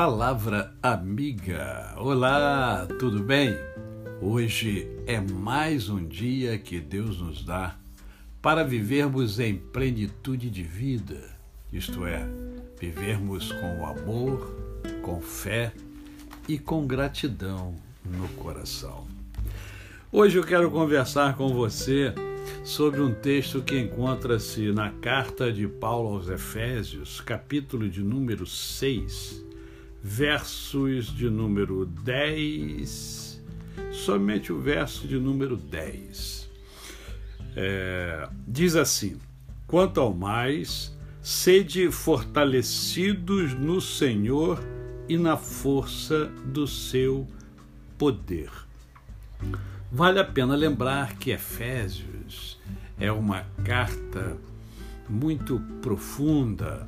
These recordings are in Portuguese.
Palavra Amiga. Olá, tudo bem? Hoje é mais um dia que Deus nos dá para vivermos em plenitude de vida, isto é, vivermos com amor, com fé e com gratidão no coração. Hoje eu quero conversar com você sobre um texto que encontra-se na carta de Paulo aos Efésios, capítulo de número 6, versos de número 10, somente o verso de número 10. É, diz assim: Quanto ao mais, sede fortalecidos no Senhor e na força do seu poder. Vale a pena lembrar que Efésios é uma carta muito profunda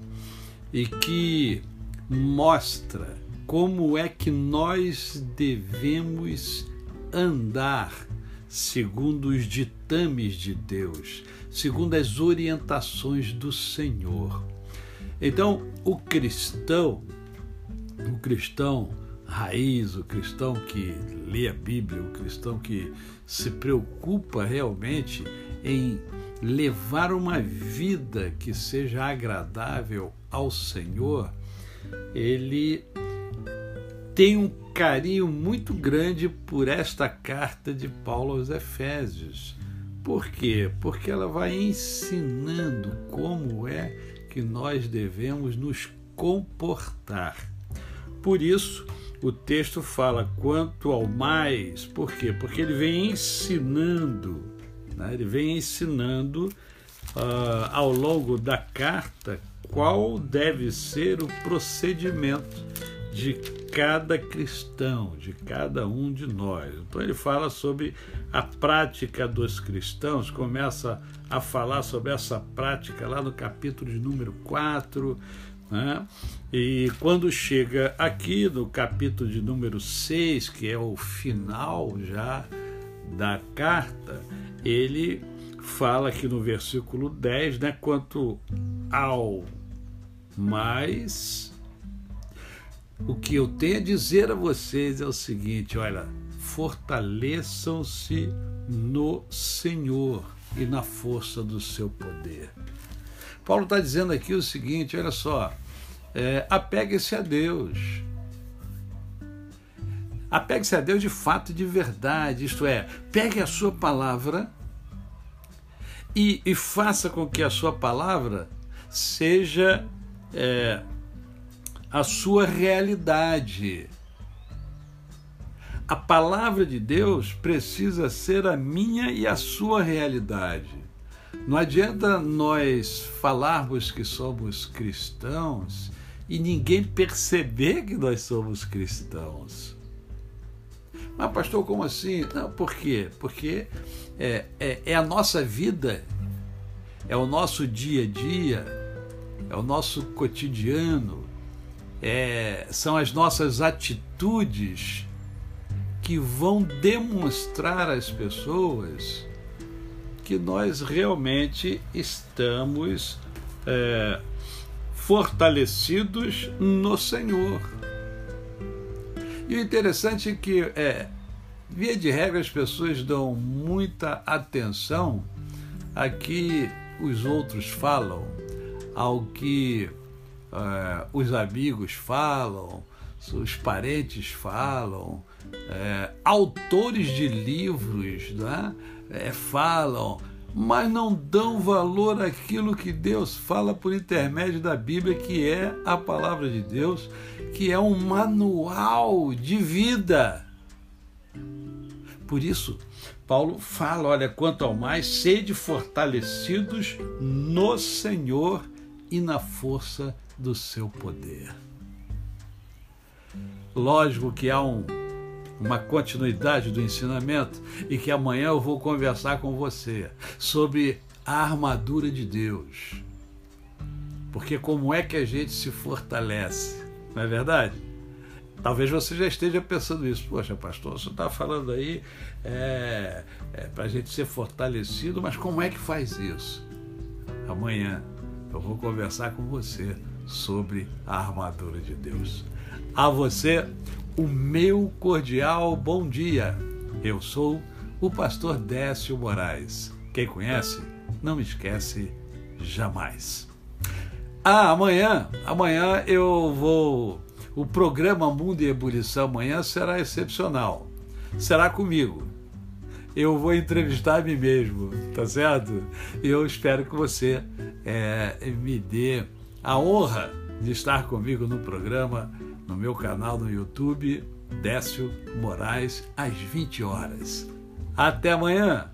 e que mostra como é que nós devemos andar segundo os ditames de Deus, segundo as orientações do Senhor. Então, o cristão, o cristão raiz, o cristão que lê a Bíblia, o cristão que se preocupa realmente em levar uma vida que seja agradável ao Senhor, ele tem um carinho muito grande por esta carta de Paulo aos Efésios. Por quê? Porque ela vai ensinando como é que nós devemos nos comportar. Por isso, o texto fala quanto ao mais, por quê? Porque ele vem ensinando, né? ele vem ensinando uh, ao longo da carta qual deve ser o procedimento de cada cristão, de cada um de nós. Então ele fala sobre a prática dos cristãos, começa a falar sobre essa prática lá no capítulo de número 4, né? E quando chega aqui no capítulo de número 6, que é o final já da carta, ele fala aqui no versículo 10, né, quanto ao mais o que eu tenho a dizer a vocês é o seguinte, olha, fortaleçam-se no Senhor e na força do seu poder. Paulo está dizendo aqui o seguinte: olha só, é, apegue-se a Deus. Apegue-se a Deus de fato e de verdade, isto é, pegue a sua palavra e, e faça com que a sua palavra seja é, a sua realidade. A palavra de Deus precisa ser a minha e a sua realidade. Não adianta nós falarmos que somos cristãos e ninguém perceber que nós somos cristãos. Mas, pastor, como assim? Não, por quê? Porque é, é, é a nossa vida, é o nosso dia a dia, é o nosso cotidiano, é, são as nossas atitudes que vão demonstrar às pessoas que nós realmente estamos é, fortalecidos no Senhor. E o interessante é que, é, via de regra, as pessoas dão muita atenção a que os outros falam, ao que é, os amigos falam, os parentes falam, é, autores de livros né, é, falam, mas não dão valor àquilo que Deus fala por intermédio da Bíblia, que é a palavra de Deus, que é um manual de vida. Por isso, Paulo fala: olha, quanto ao mais, sede fortalecidos no Senhor e na força do seu poder. Lógico que há um, uma continuidade do ensinamento e que amanhã eu vou conversar com você sobre a armadura de Deus. Porque como é que a gente se fortalece? Não é verdade? Talvez você já esteja pensando isso. Poxa, pastor, você está falando aí é, é, para a gente ser fortalecido, mas como é que faz isso? Amanhã eu vou conversar com você sobre a armadura de Deus. A você, o meu cordial bom dia. Eu sou o pastor Décio Moraes. Quem conhece, não me esquece jamais. Ah, amanhã, amanhã eu vou. O programa Mundo em Ebulição amanhã será excepcional. Será comigo. Eu vou entrevistar a mim mesmo, tá certo? Eu espero que você é, me dê a honra de estar comigo no programa, no meu canal no YouTube, Décio Moraes, às 20 horas. Até amanhã!